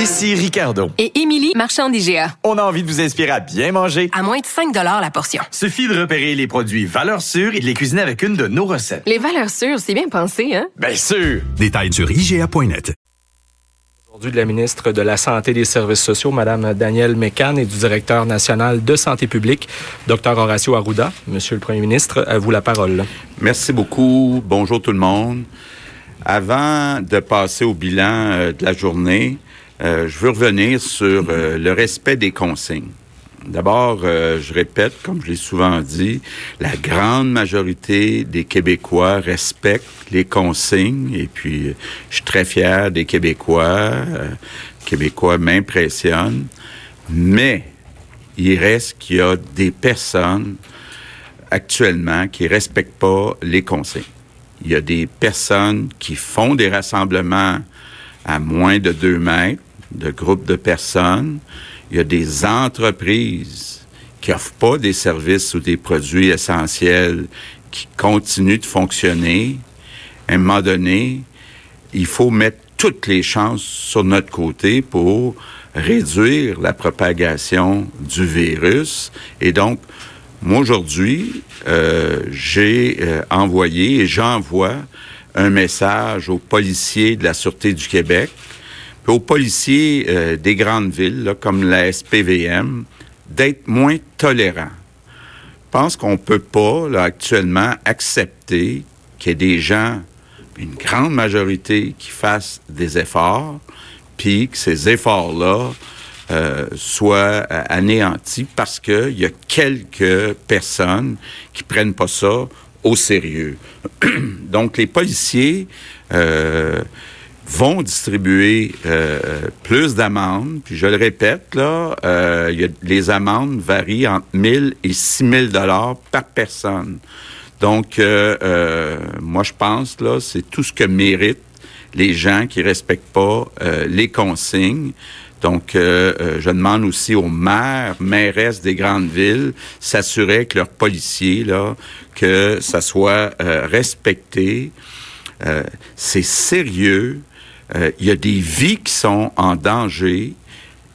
Ici Ricardo. Et Émilie, marchand d'IGA. On a envie de vous inspirer à bien manger. À moins de 5 la portion. Suffit de repérer les produits valeurs sûres et de les cuisiner avec une de nos recettes. Les valeurs sûres, c'est bien pensé, hein? Bien sûr! Détails sur IGA.net. Aujourd'hui, de la ministre de la Santé et des Services sociaux, Mme Danielle Mécan, et du directeur national de santé publique, Dr Horacio Arruda. Monsieur le Premier ministre, à vous la parole. Merci beaucoup. Bonjour tout le monde. Avant de passer au bilan euh, de la journée, euh, je veux revenir sur euh, le respect des consignes. D'abord, je répète, comme je l'ai souvent dit, la grande majorité des Québécois respectent les consignes et puis je suis très fier des Québécois. Québécois m'impressionnent. Mais il reste qu'il y a des personnes actuellement qui respectent pas les consignes. Il y a des personnes qui font des rassemblements à moins de deux mètres, de groupes de personnes. Il y a des entreprises qui offrent pas des services ou des produits essentiels qui continuent de fonctionner. À un moment donné, il faut mettre toutes les chances sur notre côté pour réduire la propagation du virus. Et donc, moi, aujourd'hui, euh, j'ai euh, envoyé et j'envoie un message aux policiers de la Sûreté du Québec, aux policiers euh, des grandes villes, comme la SPVM, d'être moins tolérants. Je pense qu'on ne peut pas, actuellement, accepter qu'il y ait des gens, une grande majorité, qui fassent des efforts, puis que ces efforts-là euh, soit euh, anéanti parce qu'il y a quelques personnes qui prennent pas ça au sérieux. Donc, les policiers vont distribuer plus d'amendes. Puis, je le répète, là, y a, les amendes varient entre 1000 et 6000 dollars par personne. Donc, moi, je pense, là, c'est tout ce que méritent les gens qui respectent pas les consignes. Donc, euh, euh, je demande aussi aux maires, mairesses des grandes villes, s'assurer que leurs policiers, là, que ça soit euh, respecté. c'est sérieux. Il y a des vies qui sont en danger.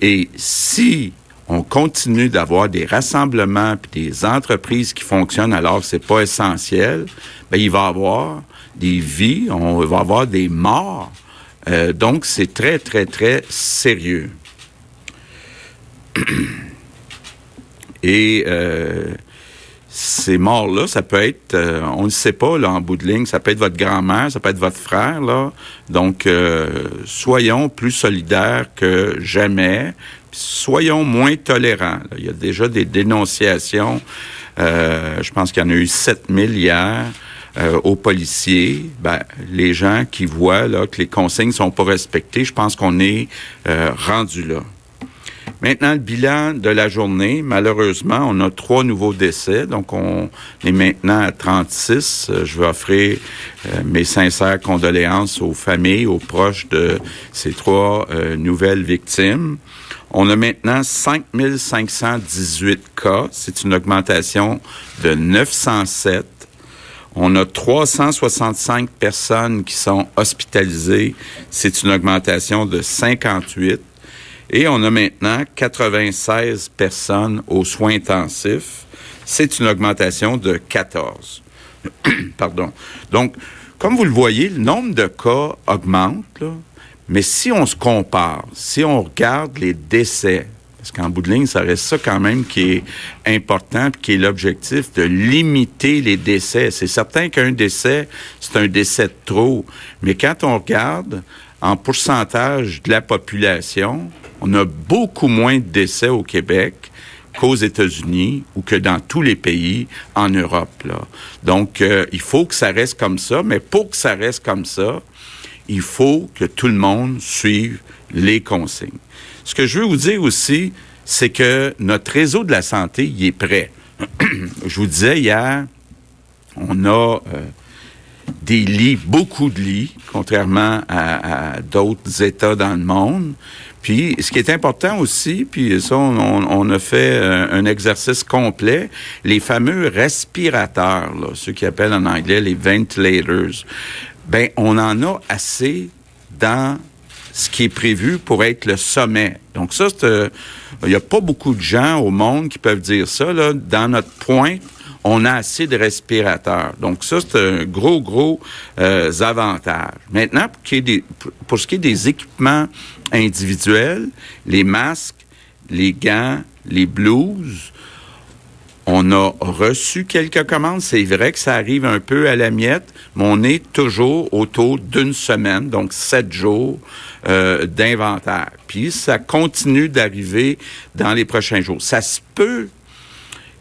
Et si on continue d'avoir des rassemblements puis des entreprises qui fonctionnent alors que c'est pas essentiel, ben il va y avoir des vies, on va avoir des morts. Euh, donc, c'est très, très, très sérieux. Et euh, ces morts-là, ça peut être, euh, on ne sait pas, là, en bout de ligne, ça peut être votre grand-mère, ça peut être votre frère, là. Donc, soyons plus solidaires que jamais. Soyons moins tolérants. Il y a déjà des dénonciations. je pense qu'il y en a eu 7000 hier. Euh, aux policiers, ben, les gens qui voient que les consignes sont pas respectées, je pense qu'on est euh, rendu là. Maintenant, le bilan de la journée, malheureusement, on a trois nouveaux décès, donc on est maintenant à 36. Euh, je veux offrir mes sincères condoléances aux familles, aux proches de ces trois nouvelles victimes. On a maintenant 5518 cas, c'est une augmentation de 907 on a 365 personnes qui sont hospitalisées. C'est une augmentation de 58. Et on a maintenant 96 personnes aux soins intensifs. C'est une augmentation de 14. Pardon. Donc, comme vous le voyez, le nombre de cas augmente, mais si on se compare, si on regarde les décès, parce qu'en bout de ligne, ça reste ça quand même qui est important, qui est l'objectif de limiter les décès. C'est certain qu'un décès, c'est un décès de trop. Mais quand on regarde en pourcentage de la population, on a beaucoup moins de décès au Québec qu'aux États-Unis ou que dans tous les pays en Europe. Donc, euh, il faut que ça reste comme ça, mais pour que ça reste comme ça, il faut que tout le monde suive les consignes. Ce que je veux vous dire aussi, c'est que notre réseau de la santé, il est prêt. je vous disais hier, on a euh, des lits, beaucoup de lits, contrairement à, d'autres États dans le monde. Puis, ce qui est important aussi, puis ça, on, a fait un, exercice complet, les fameux respirateurs, ceux qui appellent en anglais les ventilators, ben on en a assez dans ce qui est prévu pour être le sommet. Donc ça, c'est, il n'y a pas beaucoup de gens au monde qui peuvent dire ça. Là. Dans notre point, on a assez de respirateurs. Donc ça, c'est un gros, gros euh, avantage. Maintenant, pour, des, pour ce qui est des équipements individuels, les masques, les gants, les blouses, on a reçu quelques commandes. C'est vrai que ça arrive un peu à la miette, mais on est toujours autour d'une semaine, donc sept jours euh, d'inventaire. Puis ça continue d'arriver dans les prochains jours. Ça se peut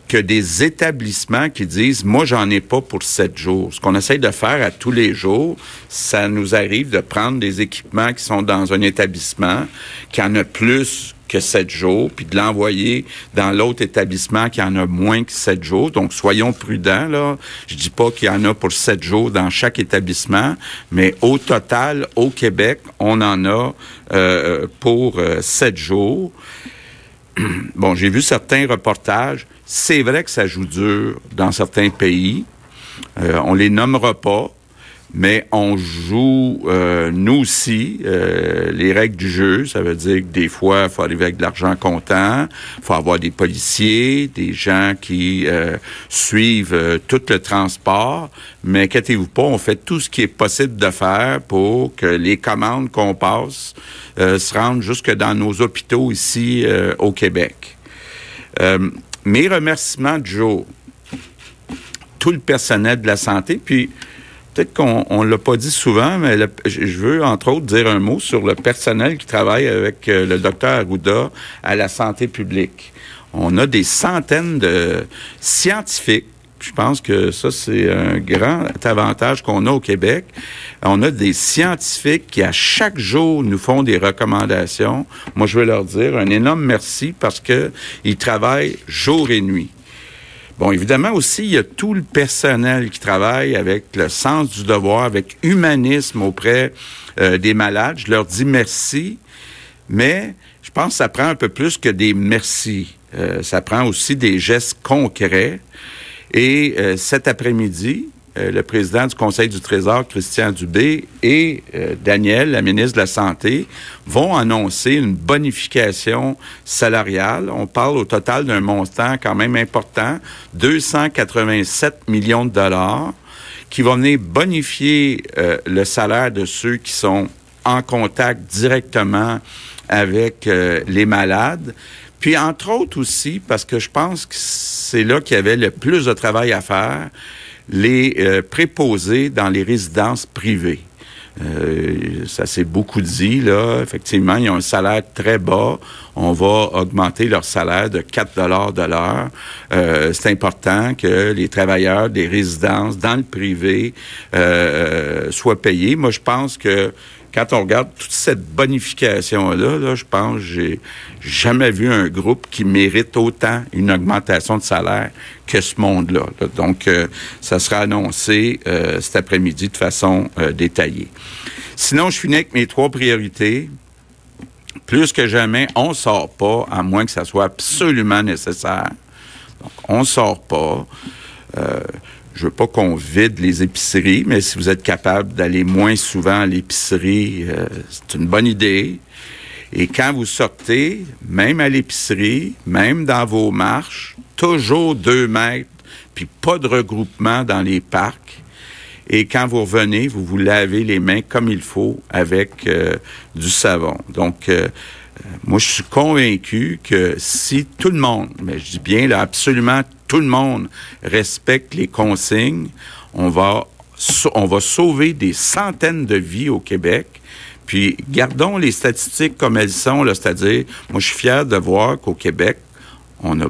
que des établissements qui disent, moi, j'en ai pas pour sept jours. Ce qu'on essaye de faire à tous les jours, ça nous arrive de prendre des équipements qui sont dans un établissement, qui en a plus que sept jours, puis de l'envoyer dans l'autre établissement qui en a moins que sept jours. Donc, soyons prudents, là. Je dis pas qu'il y en a pour sept jours dans chaque établissement, mais au total, au Québec, on en a euh, pour euh, sept jours. bon, j'ai vu certains reportages. C'est vrai que ça joue dur dans certains pays. Euh, on les nommera pas, mais on joue, euh, nous aussi, euh, les règles du jeu. Ça veut dire que des fois, il faut arriver avec de l'argent comptant, il faut avoir des policiers, des gens qui euh, suivent tout le transport. Mais inquiétez-vous pas, on fait tout ce qui est possible de faire pour que les commandes qu'on passe se rendent jusque dans nos hôpitaux ici au Québec. mes remerciements de jour, tout le personnel de la santé, puis peut-être qu'on ne l'a pas dit souvent, mais je veux entre autres dire un mot sur le personnel qui travaille avec euh, le docteur Arruda à la santé publique. On a des centaines de scientifiques. Je pense que ça, c'est un grand avantage qu'on a au Québec. On a des scientifiques qui, à chaque jour, nous font des recommandations. Moi, je veux leur dire un énorme merci parce qu'ils travaillent jour et nuit. Bon, évidemment aussi, il y a tout le personnel qui travaille avec le sens du devoir, avec humanisme auprès euh, des malades. Je leur dis merci, mais je pense que ça prend un peu plus que des merci. Euh, ça prend aussi des gestes concrets. Et euh, cet après-midi, euh, le président du Conseil du Trésor, Christian Dubé, et euh, Daniel, la ministre de la Santé, vont annoncer une bonification salariale. On parle au total d'un montant quand même important, 287 millions de dollars, qui vont venir bonifier euh, le salaire de ceux qui sont en contact directement avec les malades. Puis, entre autres aussi, parce que je pense que c'est là qu'il y avait le plus de travail à faire, les euh, préposés dans les résidences privées. Euh, ça s'est beaucoup dit, là. Effectivement, ils ont un salaire très bas. On va augmenter leur salaire de 4 dollars de l'heure. Euh, c'est important que les travailleurs des résidences dans le privé euh, soient payés. Moi, je pense que quand on regarde toute cette bonification-là, là, je pense que j'ai jamais vu un groupe qui mérite autant une augmentation de salaire que ce monde-là. Donc, euh, ça sera annoncé euh, cet après-midi de façon euh, détaillée. Sinon, je finis avec mes trois priorités. Plus que jamais, on ne sort pas, à moins que ça soit absolument nécessaire. Donc, on ne sort pas. Je veux pas qu'on vide les épiceries, mais si vous êtes capable d'aller moins souvent à l'épicerie, euh, c'est une bonne idée. Et quand vous sortez, même à l'épicerie, même dans vos marches, toujours deux mètres, puis pas de regroupement dans les parcs. Et quand vous revenez, vous vous lavez les mains comme il faut avec euh, du savon. Donc, euh, moi, je suis convaincu que si tout le monde, mais je dis bien là, absolument tout le monde respecte les consignes, on va, sauver des centaines de vies au Québec. Puis gardons les statistiques comme elles sont, c'est-à-dire, moi je suis fier de voir qu'au Québec, on a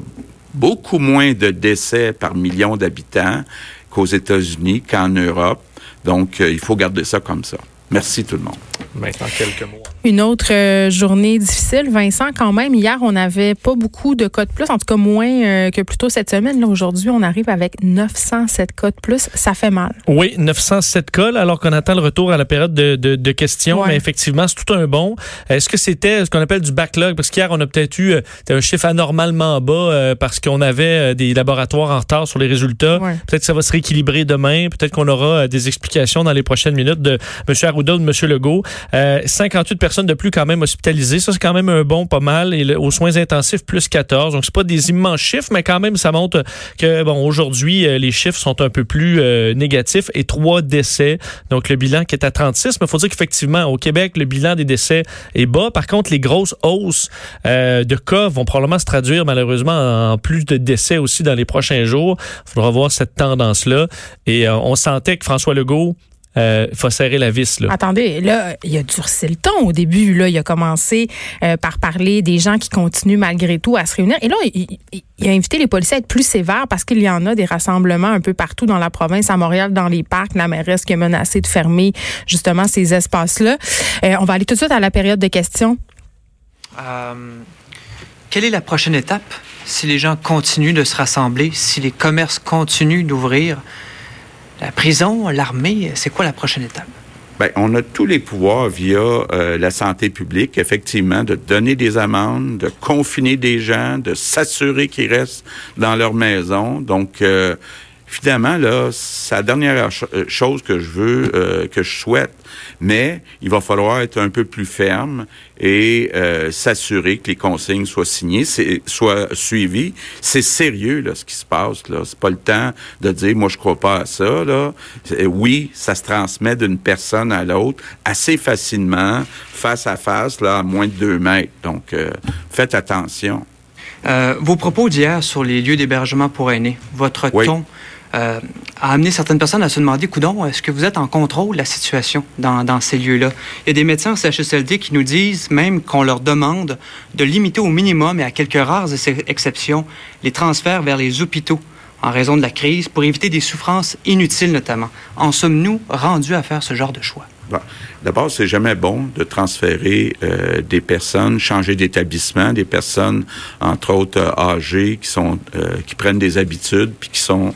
beaucoup moins de décès par million d'habitants qu'aux États-Unis, qu'en Europe. Donc, euh, il faut garder ça comme ça. Merci tout le monde. Maintenant, quelques mots. Une autre euh, journée difficile, Vincent, quand même. Hier, on n'avait pas beaucoup de cas de plus, en tout cas moins euh, que plus tôt cette semaine. Là, aujourd'hui, on arrive avec 907 cas de plus. Ça fait mal. Oui, 907 cas, alors qu'on attend le retour à la période de, de, de questions. Mais effectivement, c'est tout un bon. Est-ce que c'était ce qu'on appelle du backlog? Parce qu'hier, on a peut-être eu euh, un chiffre anormalement bas parce qu'on avait des laboratoires en retard sur les résultats. Peut-être que ça va se rééquilibrer demain. Peut-être qu'on aura des explications dans les prochaines minutes de M. Arruda ou de M. Legault. 58 personnes de plus quand même hospitalisées. Ça, c'est quand même un bon pas mal. Et aux soins intensifs, plus 14. Donc, c'est pas des immenses chiffres, mais quand même, ça montre que, bon, aujourd'hui, les chiffres sont un peu plus négatifs et trois décès. Donc, le bilan qui est à 36. Mais il faut dire qu'effectivement, au Québec, le bilan des décès est bas. Par contre, les grosses hausses de cas vont probablement se traduire malheureusement en plus de décès aussi dans les prochains jours. Il faudra voir cette tendance-là. Et on sentait que François Legault euh, il faut serrer la vis. Là. Attendez, là, il a durci le ton au début. Là, il a commencé euh, par parler des gens qui continuent malgré tout à se réunir. Et là, il, a invité les policiers à être plus sévères parce qu'il y en a des rassemblements un peu partout dans la province, à Montréal, dans les parcs. La mairesse qui a menacé de fermer justement ces espaces-là. Euh, on va aller tout de suite à la période de questions. quelle est la prochaine étape si les gens continuent de se rassembler, si les commerces continuent d'ouvrir? La prison, l'armée, c'est quoi la prochaine étape? Bien, on a tous les pouvoirs via euh, la santé publique, effectivement, de donner des amendes, de confiner des gens, de s'assurer qu'ils restent dans leur maison. Donc, euh, finalement, là, c'est la dernière euh, chose que je veux, euh, que je souhaite. Mais il va falloir être un peu plus ferme et euh, s'assurer que les consignes soient signées, soient suivies. C'est sérieux, là, ce qui se passe, là. C'est pas le temps de dire, moi, je crois pas à ça, là. Oui, ça se transmet d'une personne à l'autre assez facilement, face à face, là, à moins de deux mètres. Donc, faites attention. vos propos d'hier sur les lieux d'hébergement pour aînés, votre ton euh, a amené certaines personnes à se demander, coudon, est-ce que vous êtes en contrôle de la situation dans, ces lieux-là? Il y a des médecins au CHSLD qui nous disent même qu'on leur demande de limiter au minimum et à quelques rares exceptions les transferts vers les hôpitaux en raison de la crise pour éviter des souffrances inutiles notamment. En sommes-nous rendus à faire ce genre de choix? D'abord, c'est jamais bon de transférer euh, des personnes, changer d'établissement, des personnes, entre autres euh, âgées, qui sont, euh, qui prennent des habitudes, puis qui sont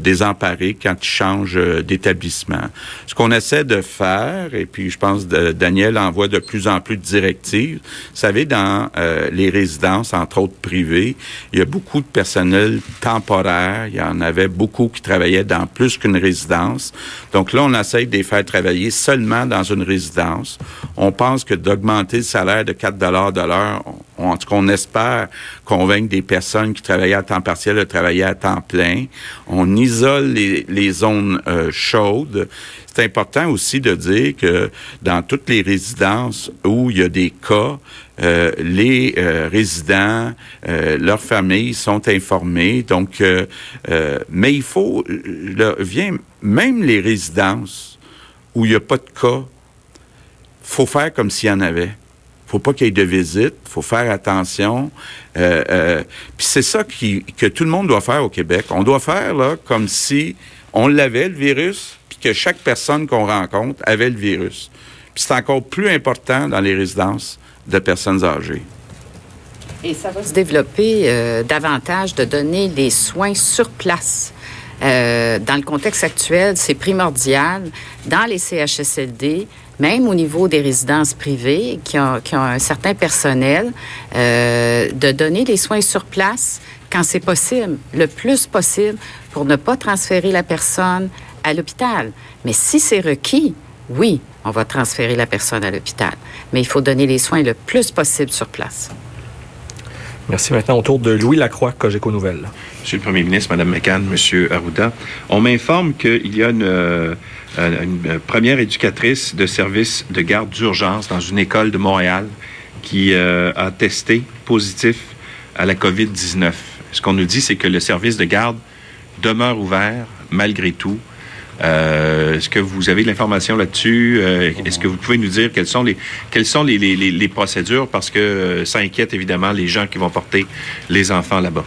désemparées quand ils changent d'établissement. Ce qu'on essaie de faire, et puis je pense que Daniel envoie de plus en plus de directives. Vous savez, dans les résidences, entre autres privées, il y a beaucoup de personnel temporaire. Il y en avait beaucoup qui travaillaient dans plus qu'une résidence. Donc là, on essaie de les faire travailler seulement dans une résidence. On pense que d'augmenter le salaire de 4 dollars de l'heure, en tout cas, on espère convaincre des personnes qui travaillaient à temps partiel de travailler à temps plein. On isole les, zones euh, chaudes. C'est important aussi de dire que dans toutes les résidences où il y a des cas, euh, les euh, résidents, leurs familles sont informés. Donc, mais il faut, vient même les résidences où il n'y a pas de cas, faut faire comme s'il y en avait. faut pas qu'il y ait de visite, faut faire attention. Euh, euh, puis c'est ça qui, que tout le monde doit faire au Québec. On doit faire là comme si on l'avait, le virus, puis que chaque personne qu'on rencontre avait le virus. Puis c'est encore plus important dans les résidences de personnes âgées. Et ça va se développer euh, davantage de donner les soins sur place. Euh, dans le contexte actuel, c'est primordial dans les CHSLD, même au niveau des résidences privées qui ont, un certain personnel, euh, de donner les soins sur place quand c'est possible, le plus possible, pour ne pas transférer la personne à l'hôpital. Mais si c'est requis, oui, on va transférer la personne à l'hôpital. Mais il faut donner les soins le plus possible sur place. Merci. Maintenant, autour de Louis Lacroix, Cogeco Nouvelles. Monsieur le Premier ministre, Madame McCann, Monsieur Arruda, on m'informe qu'il y a une, euh, une, première éducatrice de service de garde d'urgence dans une école de Montréal qui euh, a testé positif à la COVID-19. Ce qu'on nous dit, c'est que le service de garde demeure ouvert malgré tout. Euh, est-ce que vous avez de l'information là-dessus? Euh, est-ce que vous pouvez nous dire quelles sont les quelles sont les, procédures? Parce que euh, ça inquiète évidemment les gens qui vont porter les enfants là-bas.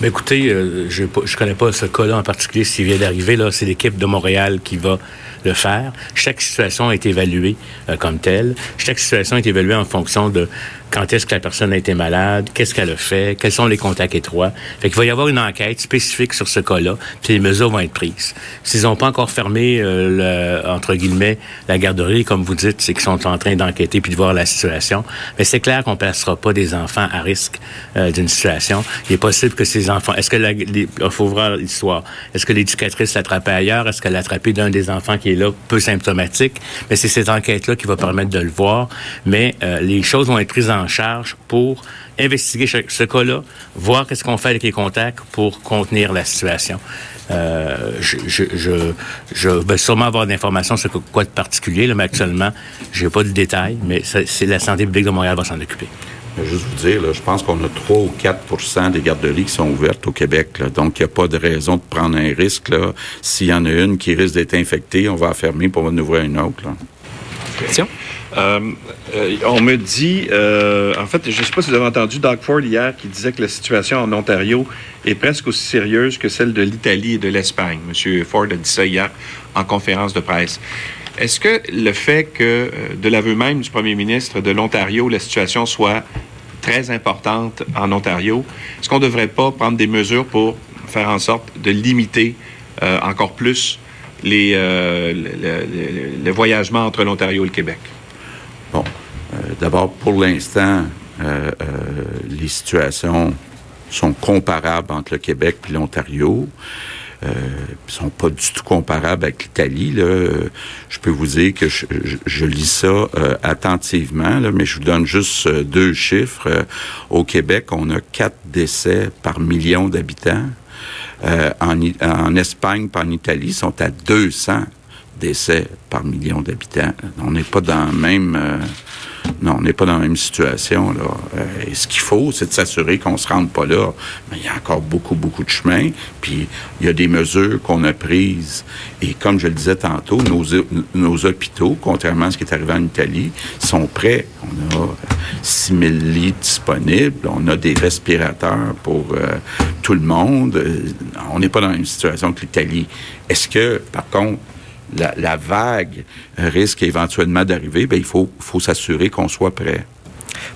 Mais écoutez, je ne connais pas ce cas-là en particulier, s'il vient d'arriver. Là, c'est l'équipe de Montréal qui va le faire. Chaque situation est évaluée comme telle. Chaque situation est évaluée en fonction de quand est-ce que la personne a été malade, qu'est-ce qu'elle a fait, quels sont les contacts étroits? Fait qu'il va y avoir une enquête spécifique sur ce cas-là, puis les mesures vont être prises. S'ils n'ont pas encore fermé, euh, le, entre guillemets, la garderie, comme vous dites, c'est qu'ils sont en train d'enquêter puis de voir la situation. Mais c'est clair qu'on ne placera pas des enfants à risque euh, d'une situation. Il est possible que ces enfants... Est-ce que... Il faut voir l'histoire. Est-ce que l'éducatrice l'attrapait ailleurs? Est-ce qu'elle l'a attrapé d'un des enfants qui est là, peu symptomatique? Mais c'est cette enquête-là qui va permettre de le voir. Mais euh, les choses vont être prises charge pour investiguer ce, cas-là, voir qu'est-ce qu'on fait avec les contacts pour contenir la situation. Euh, je, je, vais sûrement avoir d'informations sur quoi de particulier, mais actuellement, j'ai pas de détails, mais c'est la santé publique de Montréal va s'en occuper. Juste vous dire, je pense qu'on a 3 ou 4 des garderies qui sont ouvertes au Québec. Donc, il n'y a pas de raison de prendre un risque. S'il y en a une qui risque d'être infectée, on va la fermer pour en ouvrir une autre. Euh, euh, on me dit, euh, en fait, je ne sais pas si vous avez entendu Doug Ford hier qui disait que la situation en Ontario est presque aussi sérieuse que celle de l'Italie et de l'Espagne. Monsieur Ford a dit ça hier en conférence de presse. Est-ce que le fait que, de l'aveu même du premier ministre de l'Ontario, la situation soit très importante en Ontario, est-ce qu'on ne devrait pas prendre des mesures pour faire en sorte de limiter encore plus les, le voyagement entre l'Ontario et le Québec? Bon, euh, d'abord, pour l'instant, euh, euh, les situations sont comparables entre le Québec et l'Ontario. Euh, sont pas du tout comparables avec l'Italie. Je peux vous dire que je, lis ça attentivement, là, mais je vous donne juste deux chiffres. au Québec, on a quatre décès par million d'habitants. En, en Espagne, par en Italie, sont à 200 décès par million d'habitants. On n'est pas dans le même... Euh, non, on n'est pas dans la même situation. Là. Euh, ce qu'il faut, c'est de s'assurer qu'on ne se rende pas là. Mais il y a encore beaucoup, beaucoup de chemin. Puis il y a des mesures qu'on a prises. Et comme je le disais tantôt, nos, hôpitaux, contrairement à ce qui est arrivé en Italie, sont prêts. On a 6 000 lits disponibles. On a des respirateurs pour euh, tout le monde. On n'est pas dans la même situation que l'Italie. Est-ce que, par contre, la, vague risque éventuellement d'arriver, ben, il faut, faut s'assurer qu'on soit prêt.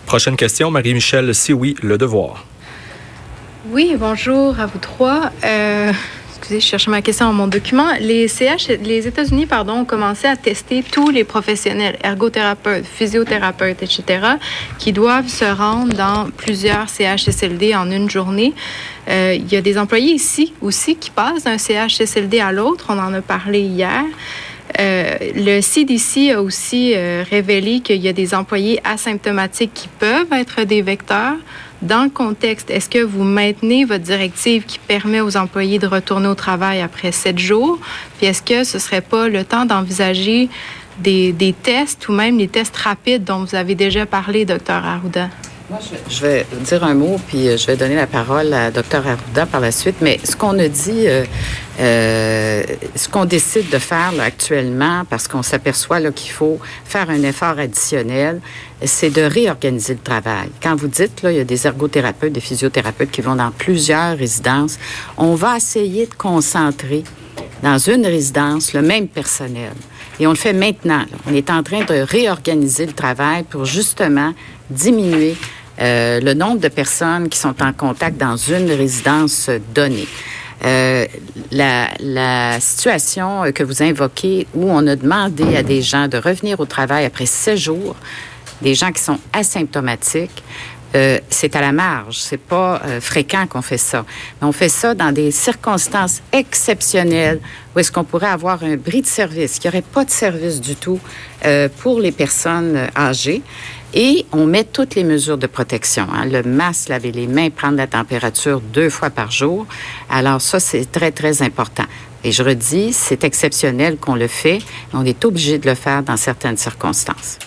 Prochaine question, Marie-Michel, si oui, le devoir. Oui, bonjour à vous trois. Euh, excusez, je cherchais ma question dans mon document. Les CH, les États-Unis, pardon, ont commencé à tester tous les professionnels, ergothérapeutes, physiothérapeutes, etc., qui doivent se rendre dans plusieurs CHSLD en une journée. Euh, il y a des employés ici aussi qui passent d'un CHSLD à l'autre. On en a parlé hier. Euh, le CDC a aussi euh, révélé qu'il y a des employés asymptomatiques qui peuvent être des vecteurs. Dans le contexte, est-ce que vous maintenez votre directive qui permet aux employés de retourner au travail après sept jours? Puis est-ce que ce serait pas le temps d'envisager des, des, tests ou même les tests rapides dont vous avez déjà parlé, docteur Arruda? Je vais dire un mot, puis euh, je vais donner la parole à Dr. Arruda par la suite. Mais ce qu'on a dit, euh, euh, ce qu'on décide de faire actuellement, parce qu'on s'aperçoit qu'il faut faire un effort additionnel, c'est de réorganiser le travail. Quand vous dites, là, il y a des ergothérapeutes, des physiothérapeutes qui vont dans plusieurs résidences, on va essayer de concentrer dans une résidence le même personnel. Et on le fait maintenant. On est en train de réorganiser le travail pour justement diminuer euh, le nombre de personnes qui sont en contact dans une résidence donnée. Euh, la, situation que vous invoquez où on a demandé à des gens de revenir au travail après sept jours, des gens qui sont asymptomatiques, euh, c'est à la marge. C'est pas fréquent qu'on fait ça. Mais on fait ça dans des circonstances exceptionnelles où est-ce qu'on pourrait avoir un bris de service, qu'il n'y aurait pas de service du tout pour les personnes âgées. Et on met toutes les mesures de protection. Hein. Le masque, laver les mains, prendre la température deux fois par jour. Alors ça, c'est très, très important. Et je redis, c'est exceptionnel qu'on le fait. On est obligé de le faire dans certaines circonstances.